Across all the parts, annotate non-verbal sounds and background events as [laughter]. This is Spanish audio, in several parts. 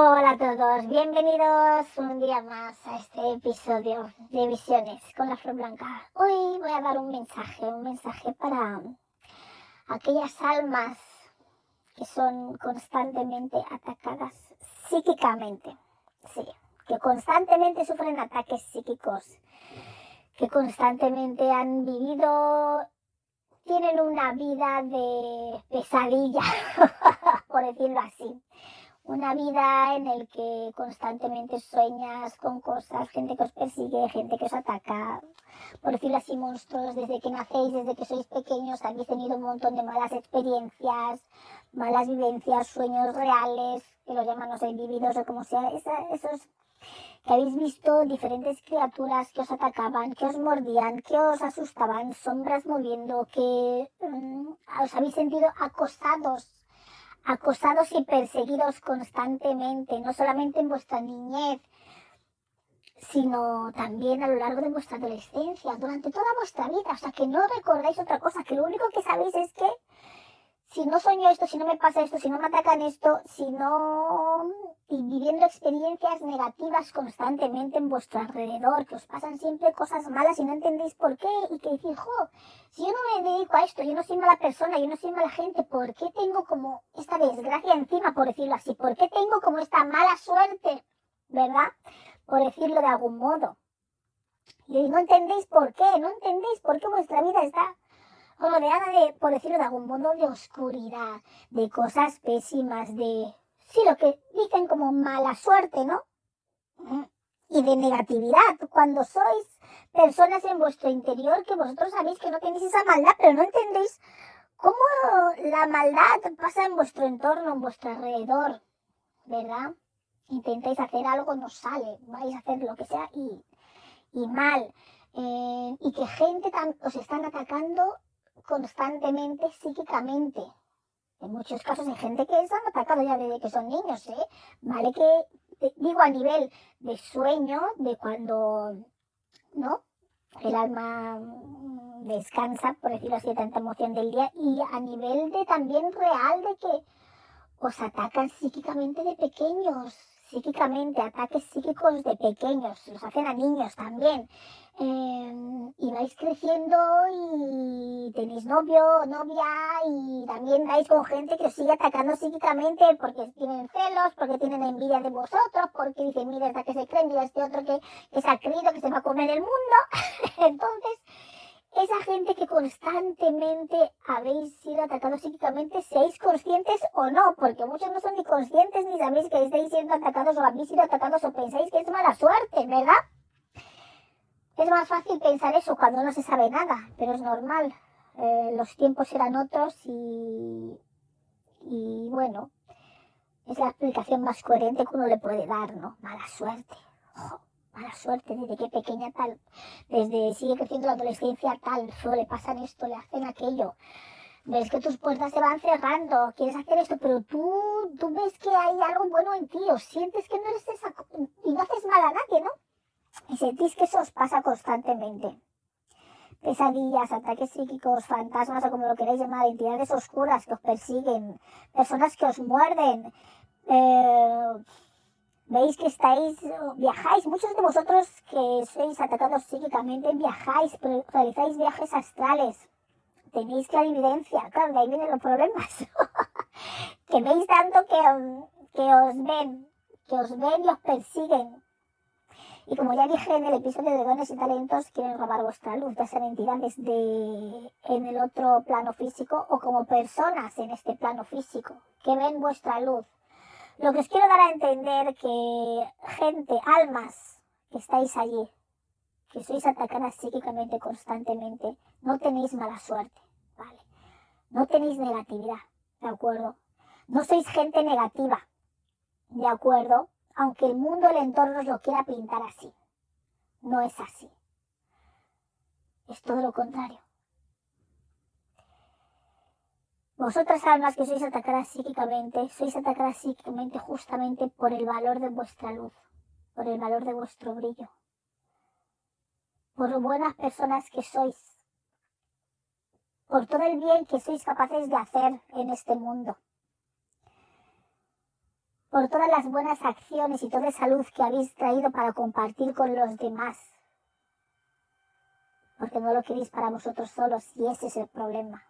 Hola a todos, bienvenidos un día más a este episodio de Visiones con la Flor Blanca. Hoy voy a dar un mensaje, un mensaje para aquellas almas que son constantemente atacadas psíquicamente. Sí, que constantemente sufren ataques psíquicos, que constantemente han vivido, tienen una vida de pesadilla, [laughs] por decirlo así una vida en el que constantemente sueñas con cosas, gente que os persigue, gente que os ataca, por decirlo así, monstruos, desde que nacéis, desde que sois pequeños, habéis tenido un montón de malas experiencias, malas vivencias, sueños reales, que los llaman, no sé, vividos o como sea, esos que habéis visto diferentes criaturas que os atacaban, que os mordían, que os asustaban, sombras moviendo, que mm, os habéis sentido acosados acosados y perseguidos constantemente, no solamente en vuestra niñez, sino también a lo largo de vuestra adolescencia, durante toda vuestra vida. O sea, que no recordáis otra cosa, que lo único que sabéis es que si no sueño esto, si no me pasa esto, si no me atacan esto, si no... viviendo experiencias negativas constantemente en vuestro alrededor, que os pasan siempre cosas malas y no entendéis por qué, y que decís, jo, si yo no me dedico a esto, yo no soy mala persona, yo no soy mala gente, ¿por qué tengo como esta desgracia encima, por decirlo así? ¿Por qué tengo como esta mala suerte, verdad? Por decirlo de algún modo. Y no entendéis por qué, no entendéis por qué vuestra vida está rodeada de, por decirlo de algún modo, de oscuridad, de cosas pésimas, de, sí, lo que dicen como mala suerte, ¿no? Y de negatividad, cuando sois personas en vuestro interior que vosotros sabéis que no tenéis esa maldad, pero no entendéis cómo la maldad pasa en vuestro entorno, en vuestro alrededor, ¿verdad? Intentáis hacer algo, no sale, vais a hacer lo que sea y, y mal. Eh, y que gente os están atacando constantemente psíquicamente. En muchos casos hay gente que se han atacado ya desde que son niños, ¿eh? Vale que, digo, a nivel de sueño, de cuando, ¿no? El alma mm, descansa, por decirlo así, de tanta emoción del día, y a nivel de también real de que os atacan psíquicamente de pequeños, psíquicamente, ataques psíquicos de pequeños, los hacen a niños también. Em, y vais creciendo y tenéis novio, novia y también vais con gente que os sigue atacando psíquicamente porque tienen celos, porque tienen envidia de vosotros, porque dicen, mira, esta que se cree, mira este otro que, que se ha creído que se va a comer el mundo. [laughs] Entonces, esa gente que constantemente habéis sido atacados psíquicamente, seáis conscientes o no, porque muchos no son ni conscientes ni sabéis que estáis siendo atacados o habéis sido atacados o pensáis que es mala suerte, ¿verdad? Es más fácil pensar eso cuando no se sabe nada, pero es normal. Eh, los tiempos eran otros y, y bueno, es la explicación más coherente que uno le puede dar, ¿no? Mala suerte mala suerte, desde que pequeña tal, desde sigue creciendo la adolescencia tal, le pasan esto, le hacen aquello. Ves que tus puertas se van cerrando, quieres hacer esto, pero tú, tú ves que hay algo bueno en ti, o sientes que no eres esa, y no haces mal a nadie, ¿no? Y sentís que eso os pasa constantemente. Pesadillas, ataques psíquicos, fantasmas o como lo queréis llamar, entidades oscuras que os persiguen, personas que os muerden, eh, veis que estáis, viajáis, muchos de vosotros que sois atacados psíquicamente viajáis, realizáis viajes astrales, tenéis clarividencia, claro, de ahí vienen los problemas, [laughs] que veis tanto que, que os ven, que os ven y os persiguen. Y como ya dije en el episodio de dones y talentos, quieren robar vuestra luz, ya sean entidades de, en el otro plano físico o como personas en este plano físico, que ven vuestra luz lo que os quiero dar a entender que gente, almas que estáis allí, que sois atacadas psíquicamente constantemente, no tenéis mala suerte, ¿vale? No tenéis negatividad, ¿de acuerdo? No sois gente negativa, ¿de acuerdo? Aunque el mundo, el entorno os lo quiera pintar así. No es así. Es todo lo contrario. Vosotras almas que sois atacadas psíquicamente, sois atacadas psíquicamente justamente por el valor de vuestra luz, por el valor de vuestro brillo, por lo buenas personas que sois, por todo el bien que sois capaces de hacer en este mundo. por todas las buenas acciones y toda esa luz que habéis traído para compartir con los demás. Porque no lo queréis para vosotros solos y ese es el problema.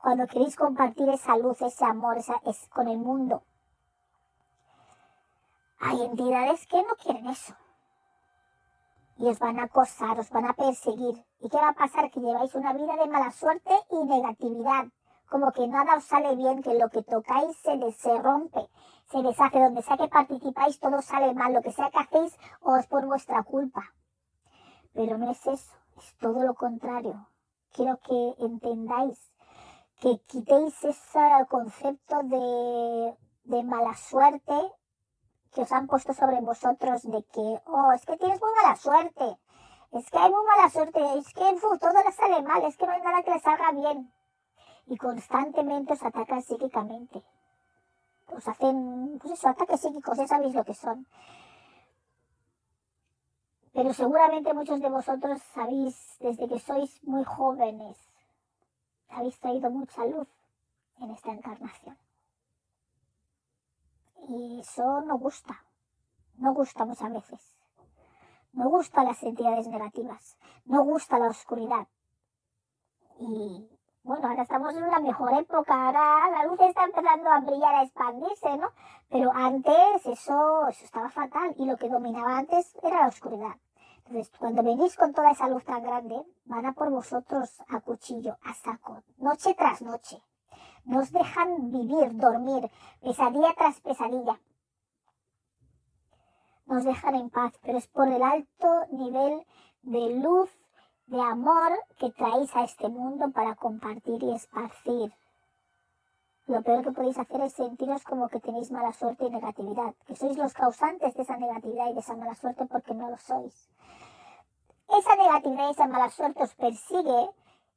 Cuando queréis compartir esa luz, ese amor, esa, es con el mundo. Hay entidades que no quieren eso. Y os van a acosar, os van a perseguir. ¿Y qué va a pasar? Que lleváis una vida de mala suerte y negatividad. Como que nada os sale bien, que lo que tocáis se, se rompe, se deshace. Donde sea que participáis, todo sale mal. Lo que sea que hacéis, os por vuestra culpa. Pero no es eso, es todo lo contrario. Quiero que entendáis que quitéis ese concepto de, de mala suerte que os han puesto sobre vosotros de que, oh, es que tienes muy mala suerte, es que hay muy mala suerte, es que todo le sale mal, es que no hay nada que le salga bien. Y constantemente os atacan psíquicamente. Os hacen, pues eso, ataques psíquicos, ya sabéis lo que son. Pero seguramente muchos de vosotros sabéis, desde que sois muy jóvenes, habéis traído mucha luz en esta encarnación. Y eso no gusta, no gusta muchas veces. No gusta las entidades negativas, no gusta la oscuridad. Y bueno, ahora estamos en una mejor época, ahora la luz está empezando a brillar, a expandirse, ¿no? Pero antes eso, eso estaba fatal y lo que dominaba antes era la oscuridad. Cuando venís con toda esa luz tan grande, van a por vosotros a cuchillo, a saco, noche tras noche. Nos dejan vivir, dormir, pesadilla tras pesadilla. Nos dejan en paz, pero es por el alto nivel de luz, de amor que traéis a este mundo para compartir y esparcir. Lo peor que podéis hacer es sentiros como que tenéis mala suerte y negatividad, que sois los causantes de esa negatividad y de esa mala suerte porque no lo sois. Esa negatividad esa mala suerte os persigue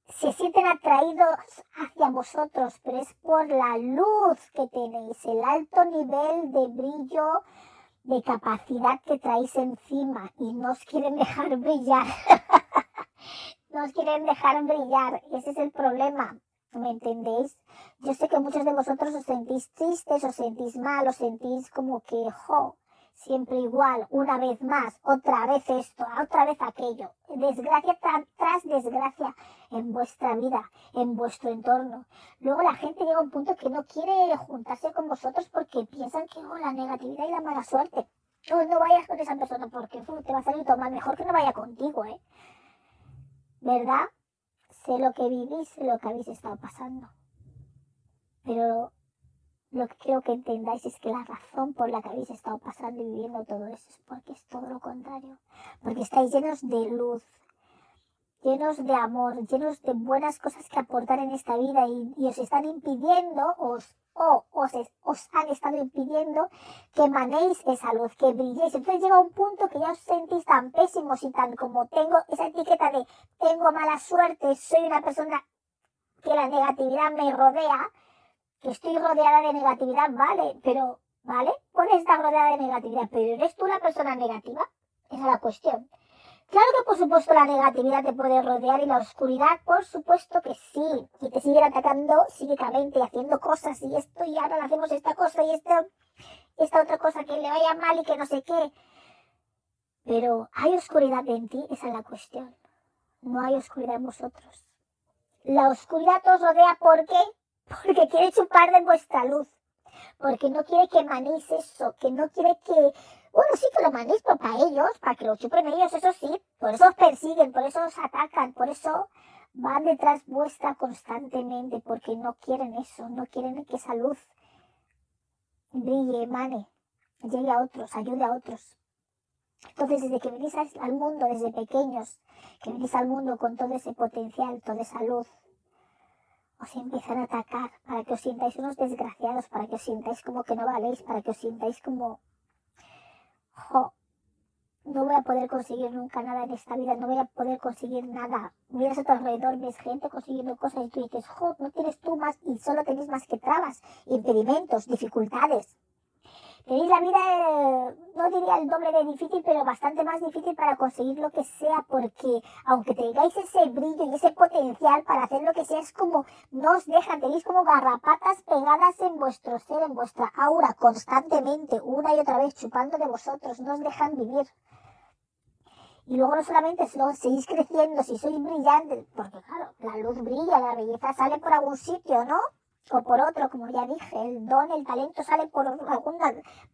se sienten atraídos hacia vosotros, pero es por la luz que tenéis, el alto nivel de brillo, de capacidad que traéis encima y no os quieren dejar brillar. [laughs] no os quieren dejar brillar. Ese es el problema. ¿Me entendéis? Yo sé que muchos de vosotros os sentís tristes, os sentís mal, os sentís como que, jo, siempre igual, una vez más, otra vez esto, otra vez aquello. Desgracia tras desgracia en vuestra vida, en vuestro entorno. Luego la gente llega a un punto que no quiere juntarse con vosotros porque piensan que oh, la negatividad y la mala suerte. No, no vayas con esa persona porque te va a salir todo mal. Mejor que no vaya contigo, ¿eh? ¿Verdad? Sé lo que vivís, lo que habéis estado pasando. Pero lo que quiero que entendáis es que la razón por la que habéis estado pasando y viviendo todo eso es porque es todo lo contrario. Porque estáis llenos de luz, llenos de amor, llenos de buenas cosas que aportar en esta vida y, os están impidiendo os, o os, os, han estado impidiendo que manéis esa luz, que brilléis. Entonces llega un punto que ya os sentís tan pésimos y tan como tengo esa etiqueta de tengo mala suerte, soy una persona que la negatividad me rodea, que estoy rodeada de negatividad, vale, pero, ¿vale? Puedes estar rodeada de negatividad, pero ¿eres tú la persona negativa? Esa es la cuestión. Claro que por supuesto la negatividad te puede rodear y la oscuridad, por supuesto que sí. Y te siguen atacando psíquicamente, haciendo cosas y esto y ahora hacemos esta cosa y esta, esta otra cosa que le vaya mal y que no sé qué. Pero ¿hay oscuridad en ti? Esa es la cuestión. No hay oscuridad en vosotros. La oscuridad os rodea ¿por qué? Porque quiere chupar de vuestra luz, porque no quiere que manéis eso, que no quiere que, bueno, sí que lo manéis, pero para ellos, para que lo chupen ellos, eso sí, por eso os persiguen, por eso os atacan, por eso van detrás vuestra constantemente, porque no quieren eso, no quieren que esa luz brille, emane, llegue a otros, ayude a otros. Entonces, desde que venís al mundo, desde pequeños, que venís al mundo con todo ese potencial, toda esa luz, os empiezan a atacar, para que os sintáis unos desgraciados, para que os sintáis como que no valéis, para que os sintáis como, jo, no voy a poder conseguir nunca nada en esta vida, no voy a poder conseguir nada. Miras a tu alrededor, ves gente consiguiendo cosas y tú dices, jo, no tienes tú más y solo tenéis más que trabas, impedimentos, dificultades. Tenéis la vida, no diría el doble de difícil, pero bastante más difícil para conseguir lo que sea, porque aunque tengáis ese brillo y ese potencial para hacer lo que sea, es como no os dejan, tenéis como garrapatas pegadas en vuestro ser, en vuestra aura, constantemente, una y otra vez, chupando de vosotros, no os dejan vivir. Y luego no solamente si seguís creciendo, si sois brillantes, porque claro, la luz brilla, la belleza sale por algún sitio, ¿no? O por otro, como ya dije, el don, el talento sale por algún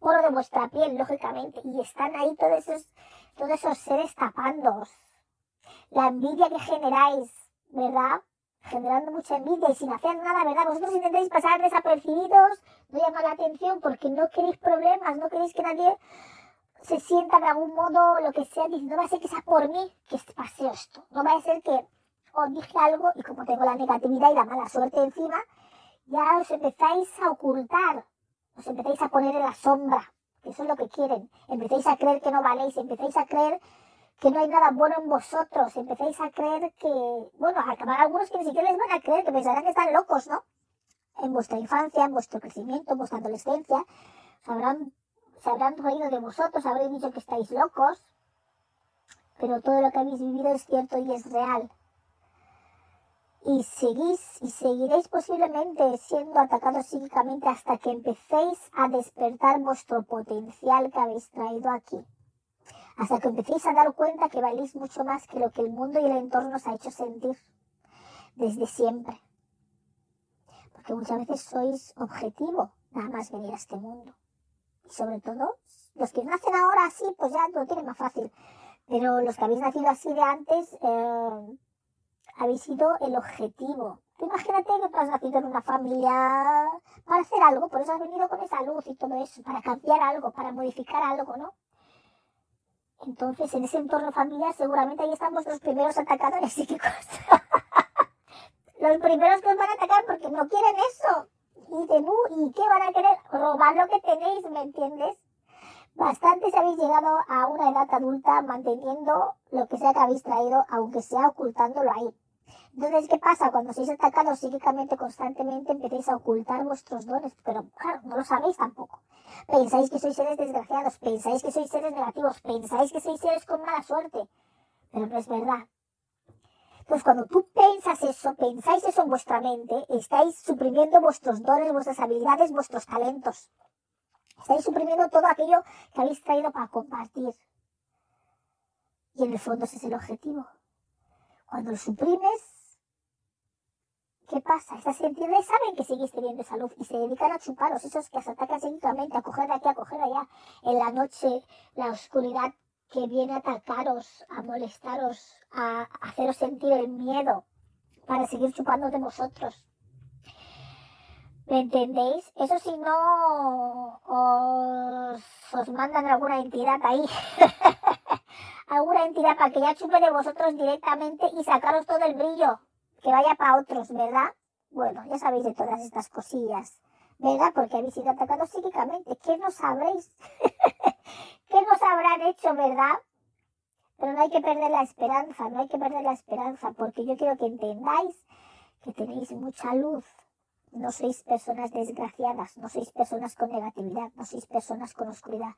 poro de vuestra piel, lógicamente, y están ahí todos esos, todos esos seres tapándoos. La envidia que generáis, ¿verdad? Generando mucha envidia y sin hacer nada, ¿verdad? Vosotros intentáis pasar desapercibidos, no llamar la atención porque no queréis problemas, no queréis que nadie se sienta de algún modo, lo que sea, diciendo, no va a ser que sea por mí que pase esto. No va a ser que os dije algo y como tengo la negatividad y la mala suerte encima, ya os empezáis a ocultar, os empezáis a poner en la sombra, que eso es lo que quieren. Empezáis a creer que no valéis, empezáis a creer que no hay nada bueno en vosotros, empezáis a creer que, bueno, acabar algunos que ni siquiera les van a creer, que pensarán que están locos, ¿no? En vuestra infancia, en vuestro crecimiento, en vuestra adolescencia, se habrán reído de vosotros, habréis dicho que estáis locos, pero todo lo que habéis vivido es cierto y es real y seguís y seguiréis posiblemente siendo atacados psíquicamente hasta que empecéis a despertar vuestro potencial que habéis traído aquí. Hasta que empecéis a dar cuenta que valéis mucho más que lo que el mundo y el entorno os ha hecho sentir desde siempre. Porque muchas veces sois objetivo, nada más venir a este mundo. Y sobre todo, los que nacen ahora así, pues ya lo tienen más fácil. Pero los que habéis nacido así de antes, eh, habéis sido el objetivo. imagínate que tú has nacido en una familia para hacer algo, por eso has venido con esa luz y todo eso, para cambiar algo, para modificar algo, ¿no? Entonces, en ese entorno familiar, seguramente ahí están vuestros primeros atacadores [laughs] psíquicos. Los primeros que os van a atacar porque no quieren eso. Y de ¿y qué van a querer? Robar lo que tenéis, ¿me entiendes? Bastantes habéis llegado a una edad adulta manteniendo lo que sea que habéis traído, aunque sea ocultándolo ahí. Entonces, ¿qué pasa? Cuando sois atacados psíquicamente constantemente, empecéis a ocultar vuestros dones, pero claro, no lo sabéis tampoco. Pensáis que sois seres desgraciados, pensáis que sois seres negativos, pensáis que sois seres con mala suerte, pero no es verdad. Pues cuando tú piensas eso, pensáis eso en vuestra mente, estáis suprimiendo vuestros dones, vuestras habilidades, vuestros talentos. Estáis suprimiendo todo aquello que habéis traído para compartir. Y en el fondo ese es el objetivo. Cuando lo suprimes, ¿Qué pasa? Estas entidades saben que seguís teniendo salud y se dedican a chuparos, esos que os atacan psíquicamente, a coger de aquí, a coger de allá. En la noche, la oscuridad que viene a atacaros, a molestaros, a haceros sentir el miedo para seguir chupando de vosotros. ¿Me entendéis? Eso si no os, os mandan alguna entidad ahí. [laughs] alguna entidad para que ya chupe de vosotros directamente y sacaros todo el brillo que vaya para otros, ¿verdad? Bueno, ya sabéis de todas estas cosillas, ¿verdad? Porque habéis sido atacados psíquicamente. ¿Qué no sabréis? [laughs] ¿Qué nos habrán hecho, verdad? Pero no hay que perder la esperanza, no hay que perder la esperanza, porque yo quiero que entendáis que tenéis mucha luz, no sois personas desgraciadas, no sois personas con negatividad, no sois personas con oscuridad.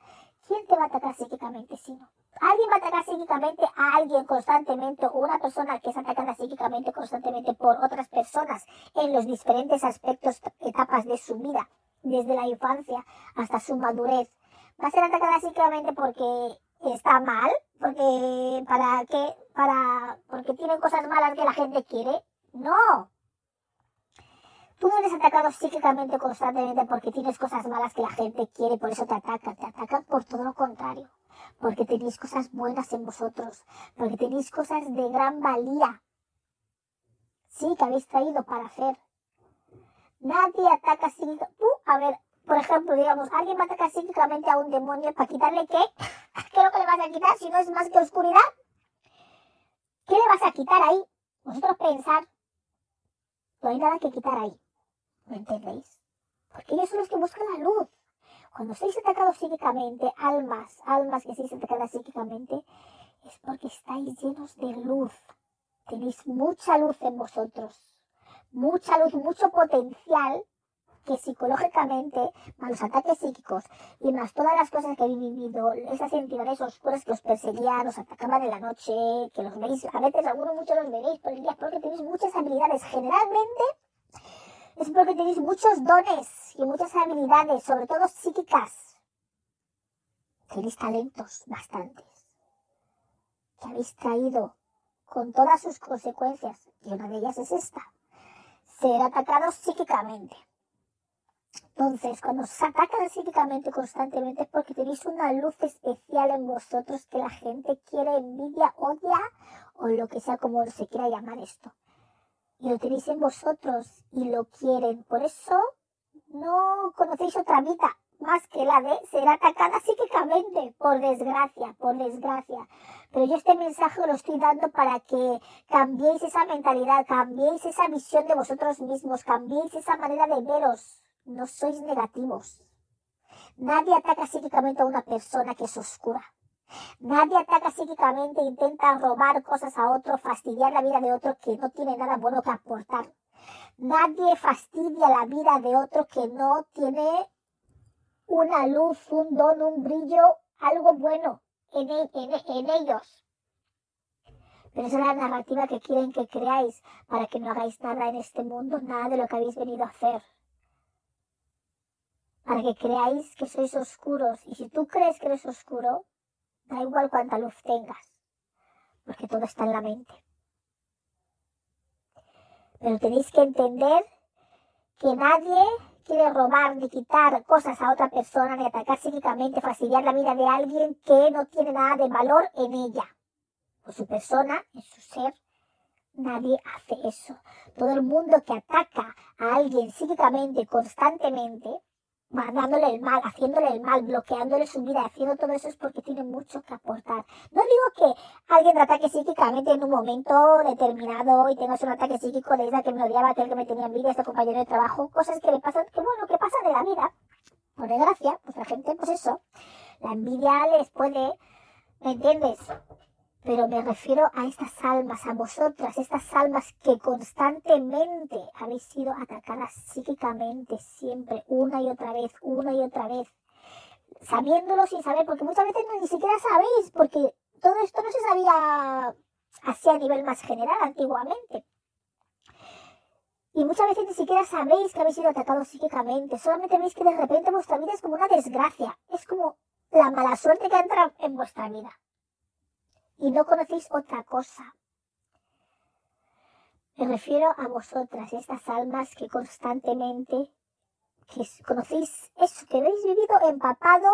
¿Quién te va a atacar psíquicamente si no? ¿Alguien va a atacar psíquicamente a alguien constantemente o una persona que es atacada psíquicamente constantemente por otras personas en los diferentes aspectos, etapas de su vida, desde la infancia hasta su madurez? ¿Va a ser atacada psíquicamente porque está mal? ¿Porque para qué? Para, porque tienen cosas malas que la gente quiere? No, Tú no eres atacado psíquicamente constantemente porque tienes cosas malas que la gente quiere, por eso te atacan. Te atacan por todo lo contrario. Porque tenéis cosas buenas en vosotros. Porque tenéis cosas de gran valía. Sí, que habéis traído para hacer. Nadie ataca psíquicamente. A ver, por ejemplo, digamos, alguien va a atacar psíquicamente a un demonio para quitarle qué? [laughs] ¿Qué es lo que le vas a quitar si no es más que oscuridad? ¿Qué le vas a quitar ahí? Vosotros pensar. No hay nada que quitar ahí. ¿Me entendéis? Porque ellos son los que buscan la luz. Cuando sois atacados psíquicamente, almas, almas que sois atacadas psíquicamente, es porque estáis llenos de luz. Tenéis mucha luz en vosotros. Mucha luz, mucho potencial que psicológicamente, más los ataques psíquicos y más todas las cosas que habéis vivido, esas entidades oscuras que os perseguían, os atacaban en la noche, que los veis, a veces algunos muchos los veréis por el día porque tenéis muchas habilidades. Generalmente es porque tenéis muchos dones y muchas habilidades, sobre todo psíquicas. Tenéis talentos bastantes que habéis traído con todas sus consecuencias, y una de ellas es esta, ser atacados psíquicamente. Entonces, cuando os atacan psíquicamente constantemente es porque tenéis una luz especial en vosotros que la gente quiere, envidia, odia o lo que sea como se quiera llamar esto. Y lo tenéis en vosotros y lo quieren. Por eso no conocéis otra vida más que la de ser atacada psíquicamente, por desgracia, por desgracia. Pero yo este mensaje lo estoy dando para que cambiéis esa mentalidad, cambiéis esa visión de vosotros mismos, cambiéis esa manera de veros. No sois negativos. Nadie ataca psíquicamente a una persona que es oscura. Nadie ataca psíquicamente, e intenta robar cosas a otro, fastidiar la vida de otro que no tiene nada bueno que aportar. Nadie fastidia la vida de otro que no tiene una luz, un don, un brillo, algo bueno en, e, en, ellos. Pero esa es la narrativa que quieren que creáis para que no hagáis nada en este mundo, nada de lo que habéis venido a hacer. Para que creáis que sois oscuros. Y si tú crees que eres oscuro, da igual cuánta luz tengas, porque todo está en la mente. Pero tenéis que entender que nadie quiere robar ni quitar cosas a otra persona, ni atacar psíquicamente, fastidiar la vida de alguien que no tiene nada de valor en ella. O su persona, en su ser, nadie hace eso. Todo el mundo que ataca a alguien psíquicamente, constantemente, dándole el mal, haciéndole el mal, bloqueándole su vida, haciendo todo eso es porque tiene mucho que aportar. No digo que alguien te ataque psíquicamente en un momento determinado y tengas un ataque psíquico de esa que me odiaba, aquel que me tenía envidia, este compañero de trabajo, cosas que le pasan, que bueno, que pasan de la vida. Por desgracia, pues la gente, pues eso, la envidia les puede, ¿me entiendes? Pero me refiero a estas almas, a vosotras, estas almas que constantemente habéis sido atacadas psíquicamente, siempre, una y otra vez, una y otra vez, sabiéndolo sin saber, porque muchas veces ni siquiera sabéis, porque todo esto no se sabía así a nivel más general antiguamente. Y muchas veces ni siquiera sabéis que habéis sido atacados psíquicamente, solamente veis que de repente vuestra vida es como una desgracia, es como la mala suerte que entra en vuestra vida y no conocéis otra cosa. Me refiero a vosotras, estas almas que constantemente que conocéis eso, que habéis vivido empapado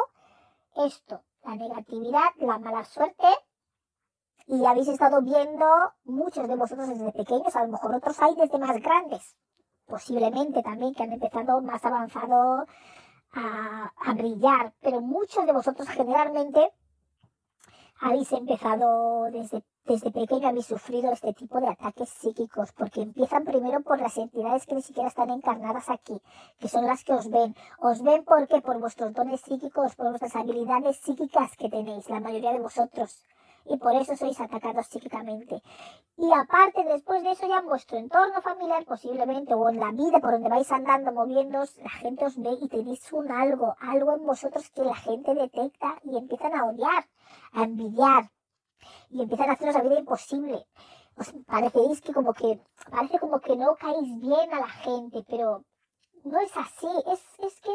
esto, la negatividad, la mala suerte, y habéis estado viendo muchos de vosotros desde pequeños, a lo mejor otros hay desde más grandes, posiblemente también que han empezado más avanzado a, a brillar, pero muchos de vosotros generalmente habéis empezado desde, desde pequeño, habéis sufrido este tipo de ataques psíquicos, porque empiezan primero por las entidades que ni siquiera están encarnadas aquí, que son las que os ven. Os ven porque por vuestros dones psíquicos, por vuestras habilidades psíquicas que tenéis, la mayoría de vosotros y por eso sois atacados psíquicamente. Y aparte, después de eso, ya en vuestro entorno familiar, posiblemente, o en la vida por donde vais andando, moviéndoos, la gente os ve y tenéis un algo, algo en vosotros que la gente detecta y empiezan a odiar, a envidiar, y empiezan a haceros la vida imposible. Os pareceis que como que, parece como que no caéis bien a la gente, pero no es así, es, es que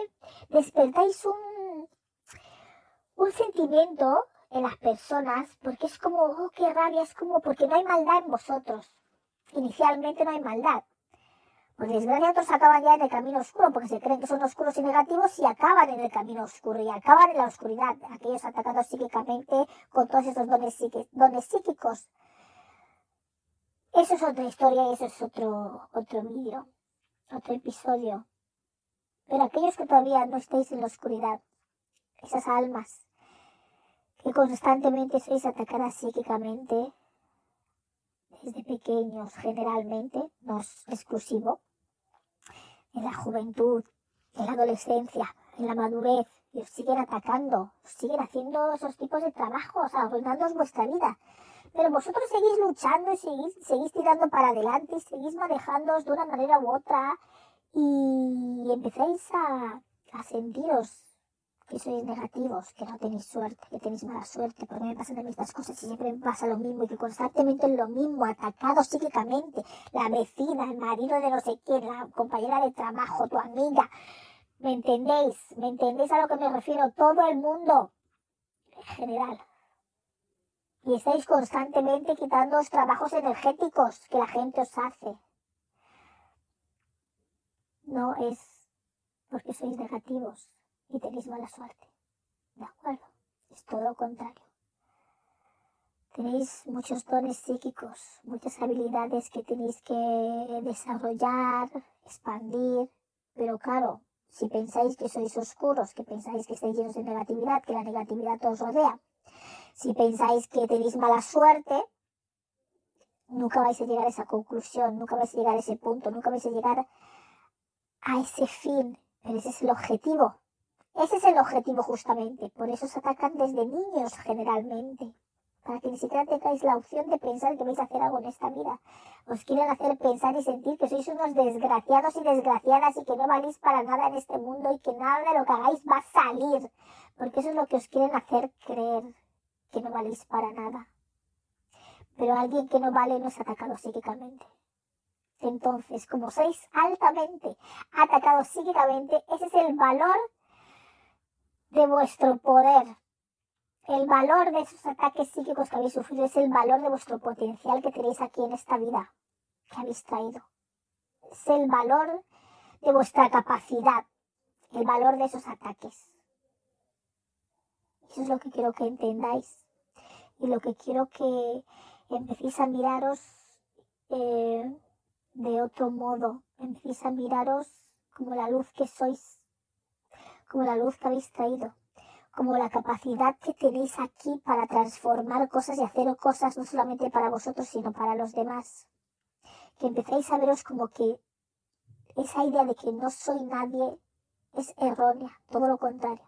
despertáis un, un sentimiento en las personas, porque es como, oh, qué rabia, es como porque no hay maldad en vosotros. Inicialmente no hay maldad. Por desgracia otros acaban ya en el camino oscuro porque se creen que son oscuros y negativos y acaban en el camino oscuro y acaban en la oscuridad. Aquellos atacados psíquicamente con todos esos dones, dones psíquicos. Eso es otra historia y eso es otro, otro vídeo, otro episodio. Pero aquellos que todavía no estáis en la oscuridad, esas almas que constantemente sois atacadas psíquicamente desde pequeños generalmente, no es exclusivo, en la juventud, en la adolescencia, en la madurez, y os siguen atacando, os siguen haciendo esos tipos de trabajos, arruinando vuestra vida. Pero vosotros seguís luchando y seguís, seguís tirando para adelante seguís manejándoos de una manera u otra y empezáis a sentiros que sois negativos, que no tenéis suerte, que tenéis mala suerte, porque me pasan a mí estas cosas y siempre me pasa lo mismo y que constantemente es lo mismo, atacado psíquicamente, la vecina, el marido de no sé quién, la compañera de trabajo, tu amiga, ¿me entendéis? ¿Me entendéis a lo que me refiero? Todo el mundo en general. Y estáis constantemente quitando los trabajos energéticos que la gente os hace. No es porque sois negativos, y tenéis mala suerte. ¿De acuerdo? Es todo lo contrario. Tenéis muchos dones psíquicos, muchas habilidades que tenéis que desarrollar, expandir, pero claro, si pensáis que sois oscuros, que pensáis que estáis llenos de negatividad, que la negatividad os rodea, si pensáis que tenéis mala suerte, nunca vais a llegar a esa conclusión, nunca vais a llegar a ese punto, nunca vais a llegar a ese fin, pero ese es el objetivo ese es el objetivo justamente, por eso se atacan desde niños generalmente, para que ni siquiera tengáis la opción de pensar que vais a hacer algo en esta vida. Os quieren hacer pensar y sentir que sois unos desgraciados y desgraciadas y que no valís para nada en este mundo y que nada de lo que hagáis va a salir, porque eso es lo que os quieren hacer creer, que no valís para nada. Pero alguien que no vale no es atacado psíquicamente. Entonces, como sois altamente atacados psíquicamente, ese es el valor de vuestro poder. El valor de esos ataques psíquicos que habéis sufrido es el valor de vuestro potencial que tenéis aquí en esta vida que habéis traído. Es el valor de vuestra capacidad, el valor de esos ataques. Eso es lo que quiero que entendáis y lo que quiero que empecéis a miraros eh, de otro modo, empecéis a miraros como la luz que sois como la luz que habéis traído, como la capacidad que tenéis aquí para transformar cosas y hacer cosas no solamente para vosotros, sino para los demás. Que empecéis a veros como que esa idea de que no soy nadie es errónea, todo lo contrario.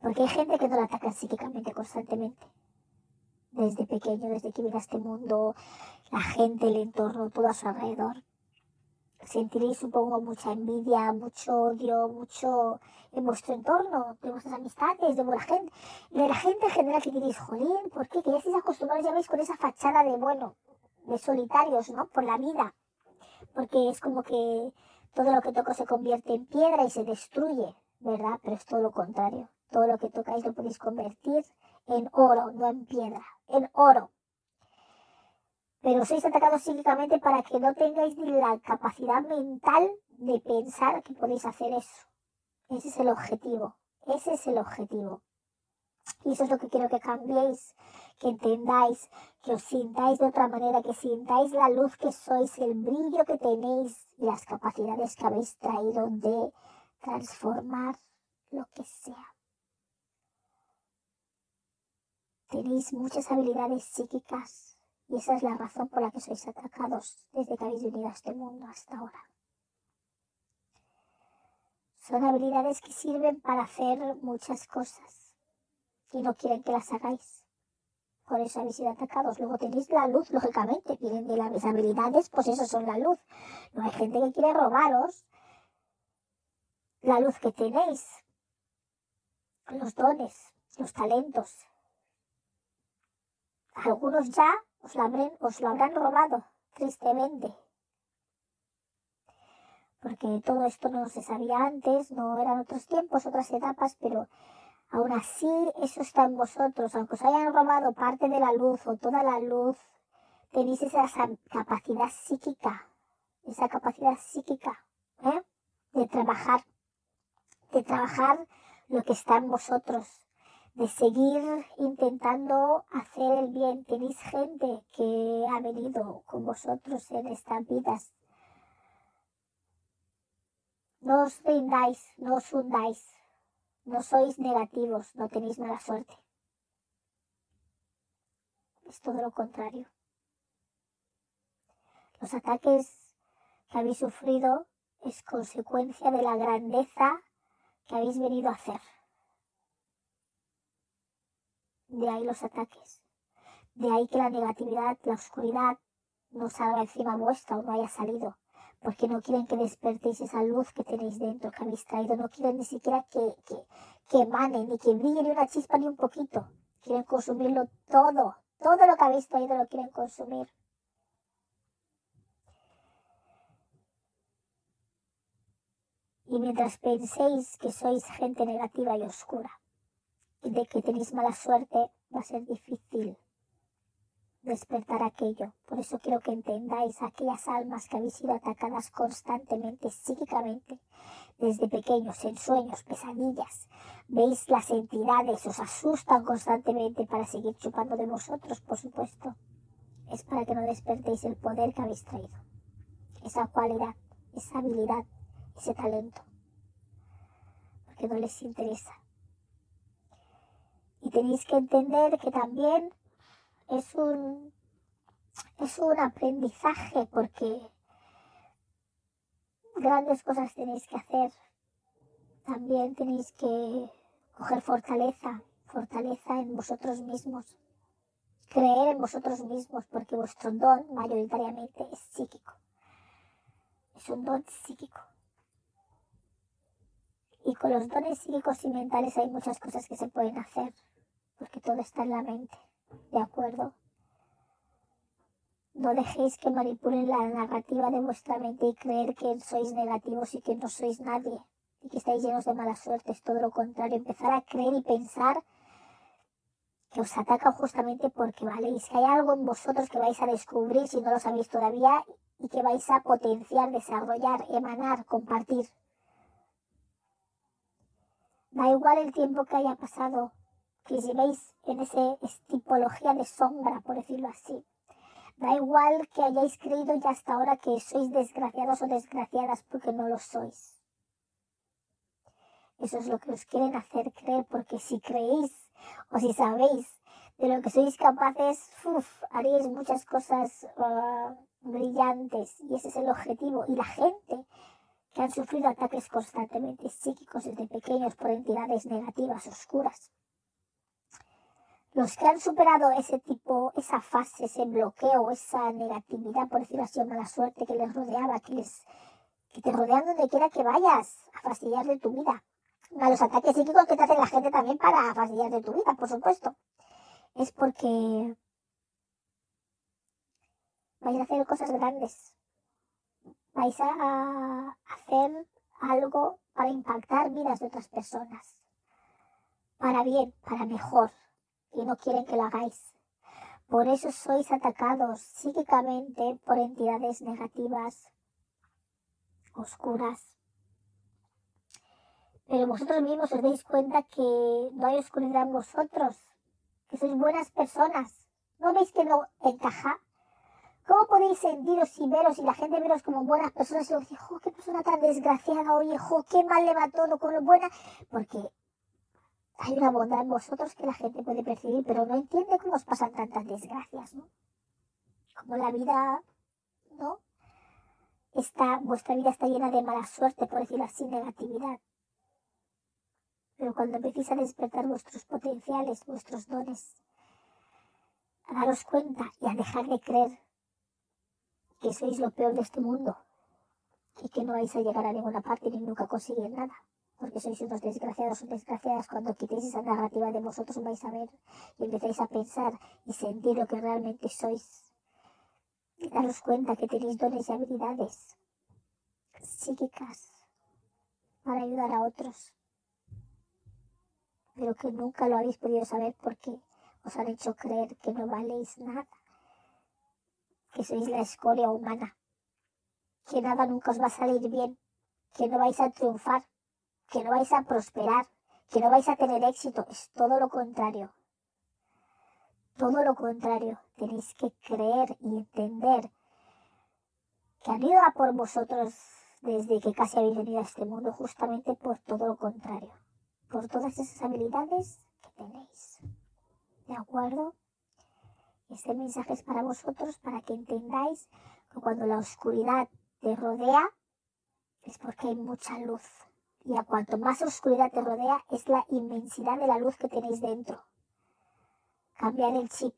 Porque hay gente que no la ataca psíquicamente constantemente. Desde pequeño, desde que viene este mundo, la gente, el entorno, todo a su alrededor sentiréis, supongo, mucha envidia, mucho odio, mucho en vuestro entorno, de vuestras amistades, de la gente, de la gente en general que diréis, jolín, ¿por qué? Que ya estáis acostumbrados, ya veis, con esa fachada de, bueno, de solitarios, ¿no? Por la vida. Porque es como que todo lo que toco se convierte en piedra y se destruye, ¿verdad? Pero es todo lo contrario. Todo lo que tocáis lo podéis convertir en oro, no en piedra, en oro pero sois atacados psíquicamente para que no tengáis ni la capacidad mental de pensar que podéis hacer eso. Ese es el objetivo. Ese es el objetivo. Y eso es lo que quiero que cambiéis, que entendáis, que os sintáis de otra manera, que sintáis la luz que sois, el brillo que tenéis y las capacidades que habéis traído de transformar lo que sea. Tenéis muchas habilidades psíquicas y esa es la razón por la que sois atacados desde que habéis venido a este mundo hasta ahora. Son habilidades que sirven para hacer muchas cosas y no quieren que las hagáis. Por eso habéis sido atacados. Luego tenéis la luz, lógicamente, de las habilidades, pues eso son la luz. No hay gente que quiere robaros la luz que tenéis, los dones, los talentos. Algunos ya os lo, habrán, robado, tristemente. Porque todo esto no se sabía antes, no eran otros tiempos, otras etapas, pero aún así eso está en vosotros. Aunque os hayan robado parte de la luz o toda la luz, tenéis esa capacidad psíquica, esa capacidad psíquica ¿eh? de trabajar, de trabajar lo que está en vosotros de seguir intentando hacer el bien. Tenéis gente que ha venido con vosotros en estas vidas. No os rindáis, no os hundáis, no sois negativos, no tenéis mala suerte. Es todo lo contrario. Los ataques que habéis sufrido es consecuencia de la grandeza que habéis venido a hacer. De ahí los ataques. De ahí que la negatividad, la oscuridad no salga encima vuestra o no haya salido. porque no quieren que despertéis esa luz que tenéis dentro, que habéis traído, no quieren ni siquiera que, que, que emane, ni que brille ni una chispa ni un poquito, quieren consumirlo todo, todo lo que habéis traído lo quieren consumir. Y mientras penséis que sois gente negativa y oscura de que tenéis mala suerte, va a ser difícil despertar aquello. Por eso quiero que entendáis aquellas almas que habéis sido atacadas constantemente, psíquicamente, desde pequeños, en sueños, pesadillas. Veis las entidades, os asustan constantemente para seguir chupando de vosotros, por supuesto. Es para que no despertéis el poder que habéis traído. Esa cualidad, esa habilidad, ese talento. Porque no les interesa. Y tenéis que entender que también es un, es un aprendizaje porque grandes cosas tenéis que hacer. También tenéis que coger fortaleza, fortaleza en vosotros mismos. Creer en vosotros mismos porque vuestro don mayoritariamente es psíquico. Es un don psíquico. Y con los dones psíquicos y mentales hay muchas cosas que se pueden hacer, porque todo está en la mente. ¿De acuerdo? No dejéis que manipulen la narrativa de vuestra mente y creer que sois negativos y que no sois nadie y que estáis llenos de mala suerte. Es todo lo contrario. Empezar a creer y pensar que os atacan justamente porque valéis, que hay algo en vosotros que vais a descubrir si no lo sabéis todavía y que vais a potenciar, desarrollar, emanar, compartir. Da igual el tiempo que haya pasado, que veis en esa tipología de sombra, por decirlo así. Da igual que hayáis creído ya hasta ahora que sois desgraciados o desgraciadas porque no lo sois. Eso es lo que os quieren hacer creer porque si creéis o si sabéis de lo que sois capaces, haréis muchas cosas ah, brillantes y ese es el objetivo. Y la gente que han sufrido ataques constantemente psíquicos desde pequeños por entidades negativas, oscuras, los que han superado ese tipo, esa fase, ese bloqueo, esa negatividad, por decirlo así, o mala suerte que les rodeaba, que les que te rodean donde quiera que vayas a fastidiar de tu vida. A los ataques psíquicos que te hacen la gente también para fastidiar de tu vida, por supuesto. Es porque vais a hacer cosas grandes. Vais a hacer algo para impactar vidas de otras personas. Para bien, para mejor y no quieren que lo hagáis. Por eso sois atacados psíquicamente por entidades negativas, oscuras. Pero vosotros mismos os dais cuenta que no hay oscuridad en vosotros, que sois buenas personas. ¿No veis que no encaja? ¿Cómo podéis sentiros y veros y la gente veros como buenas personas y os dice, qué persona tan desgraciada, oye, jo, qué mal le va todo con lo buena? Porque hay una bondad en vosotros que la gente puede percibir, pero no entiende cómo os pasan tantas desgracias, ¿no? Como la vida, ¿no? Está, vuestra vida está llena de mala suerte, por decirlo así, negatividad. Pero cuando empecéis a despertar vuestros potenciales, vuestros dones, a daros cuenta y a dejar de creer que sois lo peor de este mundo y que no vais a llegar a ninguna parte ni nunca conseguir nada porque sois unos desgraciados o desgraciadas, cuando quitéis esa narrativa de vosotros vais a ver y empezáis a pensar y sentir lo que realmente sois. Daros cuenta que tenéis dones y habilidades psíquicas para ayudar a otros, pero que nunca lo habéis podido saber porque os han hecho creer que no valéis nada, que sois la escoria humana, que nada nunca os va a salir bien, que no vais a triunfar, que no vais a prosperar, que no vais a tener éxito, es todo lo contrario. Todo lo contrario, tenéis que creer y entender que han ido a por vosotros desde que casi habéis venido a este mundo justamente por todo lo contrario, por todas esas habilidades que tenéis. ¿De acuerdo? Este mensaje es para vosotros, para que entendáis que cuando la oscuridad te rodea es porque hay mucha luz y a cuanto más oscuridad te rodea es la inmensidad de la luz que tenéis dentro. Cambiar el chip,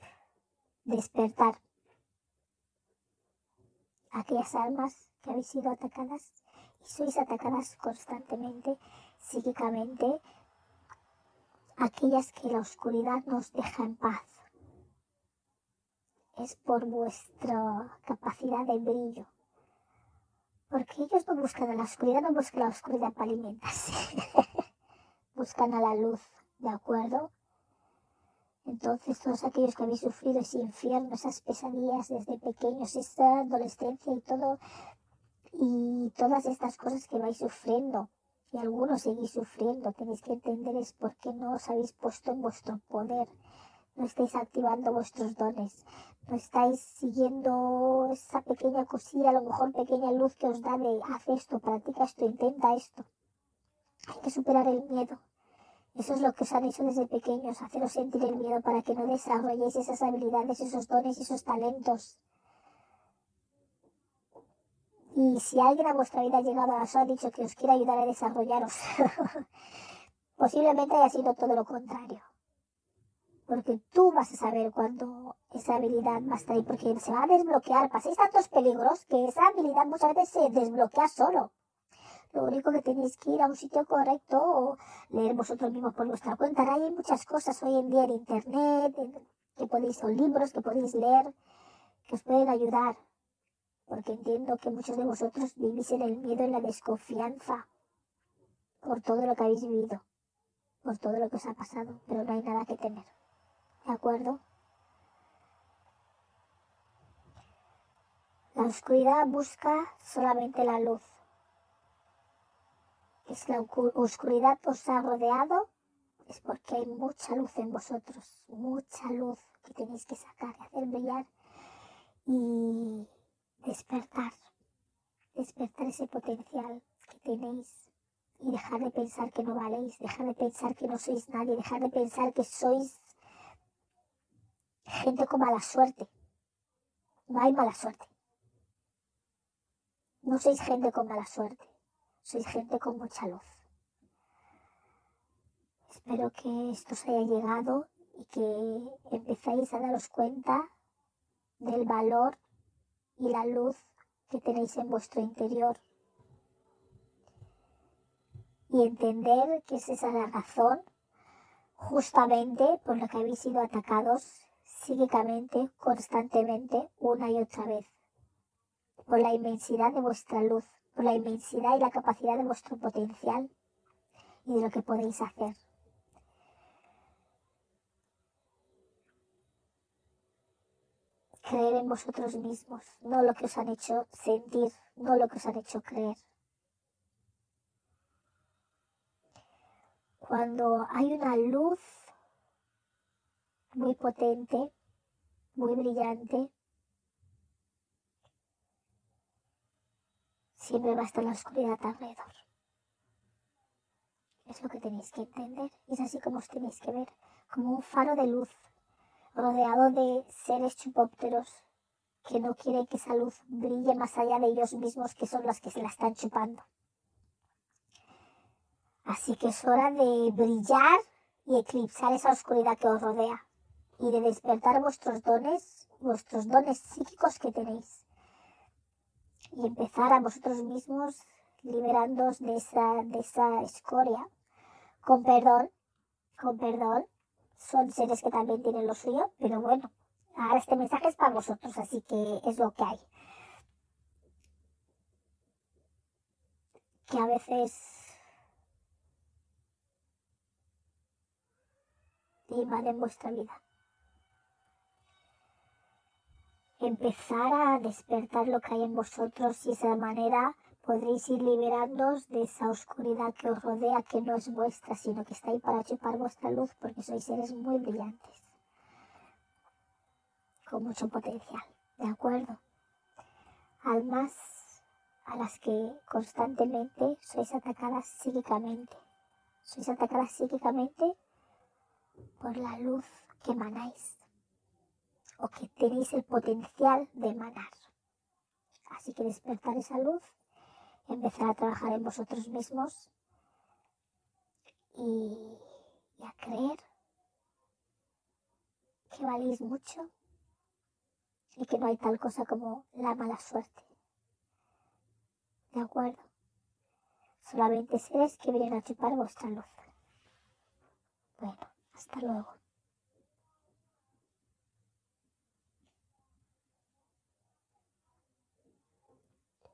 despertar. Aquellas almas que habéis sido atacadas y sois atacadas constantemente, psíquicamente, aquellas que la oscuridad nos deja en paz. Es por vuestra capacidad de brillo. Porque ellos no buscan a la oscuridad, no buscan la oscuridad para alimentarse. [laughs] buscan a la luz, ¿de acuerdo? Entonces, todos aquellos que habéis sufrido ese infierno, esas pesadillas desde pequeños, esa adolescencia y todo, y todas estas cosas que vais sufriendo, y algunos seguís sufriendo, tenéis que entender es por qué no os habéis puesto en vuestro poder, no estáis activando vuestros dones, no estáis siguiendo esa pequeña cosilla, a lo mejor pequeña luz que os da de haz esto, practica esto, intenta esto. Hay que superar el miedo, eso es lo que os han hecho desde pequeños, haceros sentir el miedo para que no desarrolléis esas habilidades, esos dones, esos talentos. Y si alguien a vuestra vida ha llegado a os ha dicho que os quiere ayudar a desarrollaros, [laughs] posiblemente haya sido todo lo contrario. Porque tú vas a saber cuándo esa habilidad va a estar ahí, porque se va a desbloquear. Paséis tantos peligros que esa habilidad muchas veces se desbloquea solo. Lo único que tenéis que ir a un sitio correcto o leer vosotros mismos por vuestra cuenta. Hay muchas cosas hoy en día en internet, que podéis, o libros que podéis leer, que os pueden ayudar. Porque entiendo que muchos de vosotros vivís en el miedo y la desconfianza por todo lo que habéis vivido, por todo lo que os ha pasado, pero no hay nada que temer. ¿De acuerdo? La oscuridad busca solamente la luz es la oscuridad os ha rodeado, es porque hay mucha luz en vosotros, mucha luz que tenéis que sacar y hacer brillar y despertar, despertar ese potencial que tenéis y dejar de pensar que no valéis, dejar de pensar que no sois nadie, dejar de pensar que sois gente con mala suerte. No hay mala suerte. No sois gente con mala suerte sois gente con mucha luz. Espero que esto os haya llegado y que empezáis a daros cuenta del valor y la luz que tenéis en vuestro interior. Y entender que es esa la razón justamente por la que habéis sido atacados psíquicamente, constantemente, una y otra vez, por la inmensidad de vuestra luz, por la inmensidad y la capacidad de vuestro potencial y de lo que podéis hacer. Creer en vosotros mismos, no lo que os han hecho sentir, no lo que os han hecho creer. Cuando hay una luz muy potente, muy brillante, siempre va a estar la oscuridad alrededor. Es lo que tenéis que entender. Es así como os tenéis que ver, como un faro de luz, rodeado de seres chupópteros que no quieren que esa luz brille más allá de ellos mismos, que son los que se la están chupando. Así que es hora de brillar y eclipsar esa oscuridad que os rodea y de despertar vuestros dones, vuestros dones psíquicos que tenéis y empezar a vosotros mismos liberándoos de esa, de esa escoria. Con perdón, con perdón, son seres que también tienen lo suyo, pero bueno, ahora este mensaje es para vosotros, así que es lo que hay. Que a veces invaden vuestra vida. Empezar a despertar lo que hay en vosotros y de esa manera podréis ir liberándoos de esa oscuridad que os rodea, que no es vuestra, sino que está ahí para chupar vuestra luz porque sois seres muy brillantes, con mucho potencial, ¿de acuerdo? Almas a las que constantemente sois atacadas psíquicamente. Sois atacadas psíquicamente por la luz que emanáis o que tenéis el potencial de emanar. Así que despertar esa luz, empezar a trabajar en vosotros mismos y, a creer que valéis mucho y que no hay tal cosa como la mala suerte. ¿De acuerdo? Solamente seres que vienen a chupar vuestra luz. Bueno, hasta luego.